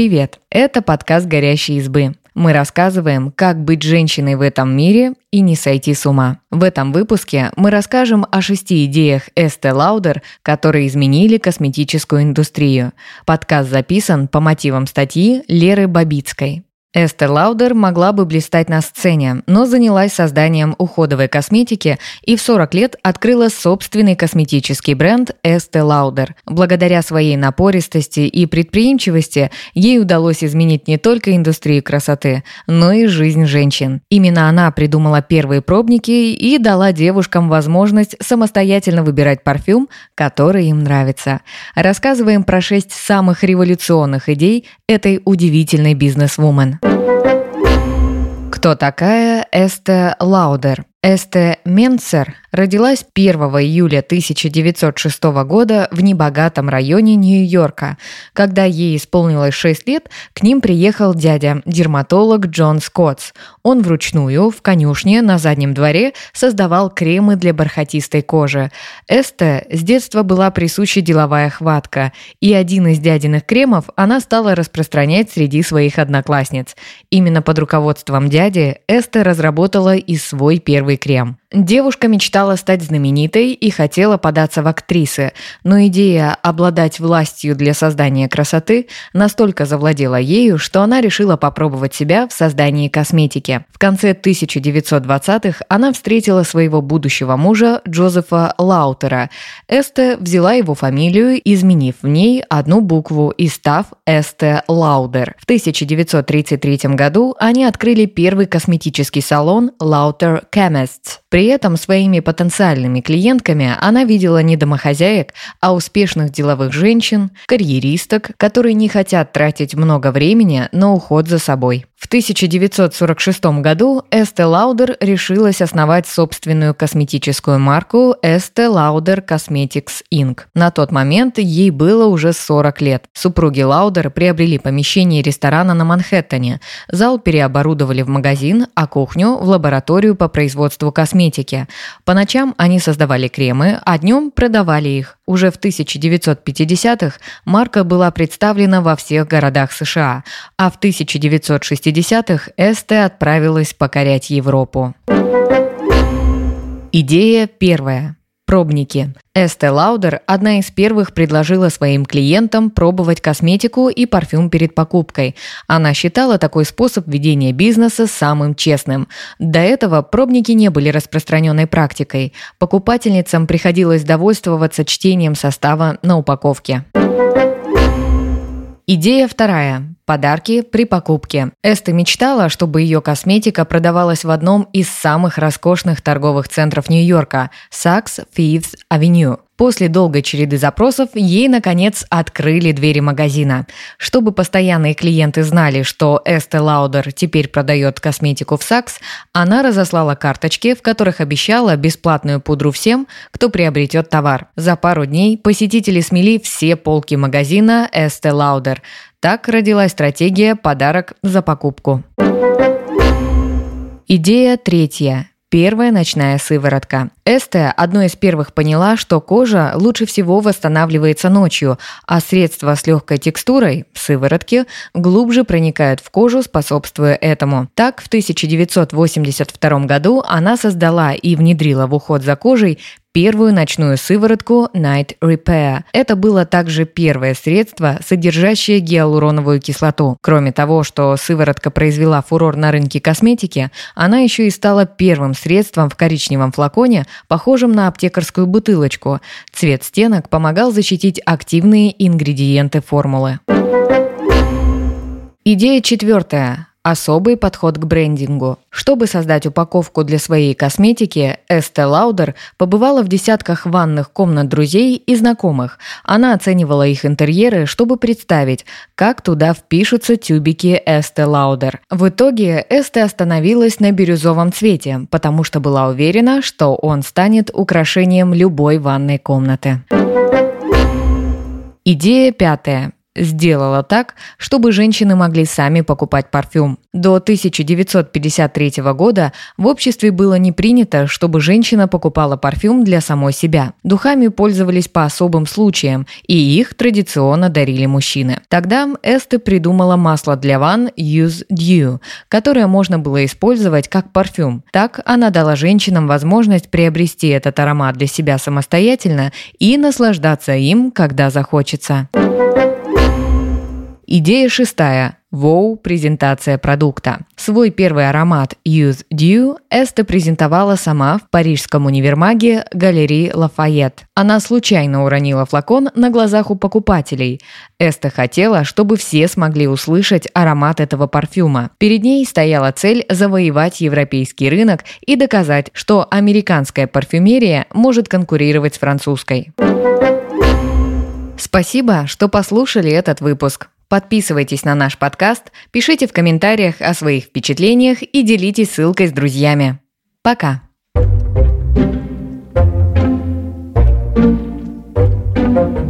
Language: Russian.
Привет! Это подкаст «Горящие избы». Мы рассказываем, как быть женщиной в этом мире и не сойти с ума. В этом выпуске мы расскажем о шести идеях Эсте Лаудер, которые изменили косметическую индустрию. Подкаст записан по мотивам статьи Леры Бабицкой. Эстер Лаудер могла бы блистать на сцене, но занялась созданием уходовой косметики и в 40 лет открыла собственный косметический бренд Estée Lauder. Благодаря своей напористости и предприимчивости ей удалось изменить не только индустрию красоты, но и жизнь женщин. Именно она придумала первые пробники и дала девушкам возможность самостоятельно выбирать парфюм, который им нравится. Рассказываем про шесть самых революционных идей этой удивительной бизнес-вумен. Кто такая Эсте Лаудер? Эсте Менцер родилась 1 июля 1906 года в небогатом районе Нью-Йорка. Когда ей исполнилось 6 лет, к ним приехал дядя, дерматолог Джон Скоттс. Он вручную в конюшне на заднем дворе создавал кремы для бархатистой кожи. Эсте с детства была присуща деловая хватка, и один из дядиных кремов она стала распространять среди своих одноклассниц. Именно под руководством дяди Эсте разработала и свой первый первый крем. Девушка мечтала стать знаменитой и хотела податься в актрисы, но идея обладать властью для создания красоты настолько завладела ею, что она решила попробовать себя в создании косметики. В конце 1920-х она встретила своего будущего мужа Джозефа Лаутера. Эсте взяла его фамилию, изменив в ней одну букву и став Эсте Лаудер. В 1933 году они открыли первый косметический салон Lauter Ernest. При этом своими потенциальными клиентками она видела не домохозяек, а успешных деловых женщин, карьеристок, которые не хотят тратить много времени на уход за собой. В 1946 году Estee Lauder решилась основать собственную косметическую марку Estee Lauder Cosmetics Inc. На тот момент ей было уже 40 лет. Супруги Лаудер приобрели помещение ресторана на Манхэттене. Зал переоборудовали в магазин, а кухню – в лабораторию по производству косметики. По ночам они создавали кремы, а днем продавали их. Уже в 1950-х марка была представлена во всех городах США, а в 1960-х Эсте отправилась покорять Европу. Идея первая. Пробники. Эсте Лаудер одна из первых предложила своим клиентам пробовать косметику и парфюм перед покупкой. Она считала такой способ ведения бизнеса самым честным. До этого пробники не были распространенной практикой. Покупательницам приходилось довольствоваться чтением состава на упаковке. Идея вторая. Подарки при покупке. Эста мечтала, чтобы ее косметика продавалась в одном из самых роскошных торговых центров Нью-Йорка – Saks Fifth Avenue. После долгой череды запросов ей, наконец, открыли двери магазина. Чтобы постоянные клиенты знали, что Estee Lauder теперь продает косметику в Saks, она разослала карточки, в которых обещала бесплатную пудру всем, кто приобретет товар. За пару дней посетители смели все полки магазина Estee Lauder. Так родилась стратегия «Подарок за покупку». Идея третья. Первая ночная сыворотка. Эсте одной из первых поняла, что кожа лучше всего восстанавливается ночью, а средства с легкой текстурой, сыворотки, глубже проникают в кожу, способствуя этому. Так, в 1982 году она создала и внедрила в уход за кожей первую ночную сыворотку Night Repair. Это было также первое средство, содержащее гиалуроновую кислоту. Кроме того, что сыворотка произвела фурор на рынке косметики, она еще и стала первым средством в коричневом флаконе, похожим на аптекарскую бутылочку. Цвет стенок помогал защитить активные ингредиенты формулы. Идея четвертая. Особый подход к брендингу. Чтобы создать упаковку для своей косметики, Estee Lauder побывала в десятках ванных комнат друзей и знакомых. Она оценивала их интерьеры, чтобы представить, как туда впишутся тюбики Estee Lauder. В итоге Estee остановилась на бирюзовом цвете, потому что была уверена, что он станет украшением любой ванной комнаты. Идея пятая. Сделала так, чтобы женщины могли сами покупать парфюм. До 1953 года в обществе было не принято, чтобы женщина покупала парфюм для самой себя. Духами пользовались по особым случаям, и их традиционно дарили мужчины. Тогда Эсте придумала масло для ванн Use Dew, которое можно было использовать как парфюм. Так она дала женщинам возможность приобрести этот аромат для себя самостоятельно и наслаждаться им, когда захочется. Идея шестая. Воу – презентация продукта. Свой первый аромат Use Dew Эста презентовала сама в парижском универмаге галереи Лафайет. Она случайно уронила флакон на глазах у покупателей. Эста хотела, чтобы все смогли услышать аромат этого парфюма. Перед ней стояла цель завоевать европейский рынок и доказать, что американская парфюмерия может конкурировать с французской. Спасибо, что послушали этот выпуск. Подписывайтесь на наш подкаст, пишите в комментариях о своих впечатлениях и делитесь ссылкой с друзьями. Пока! thank you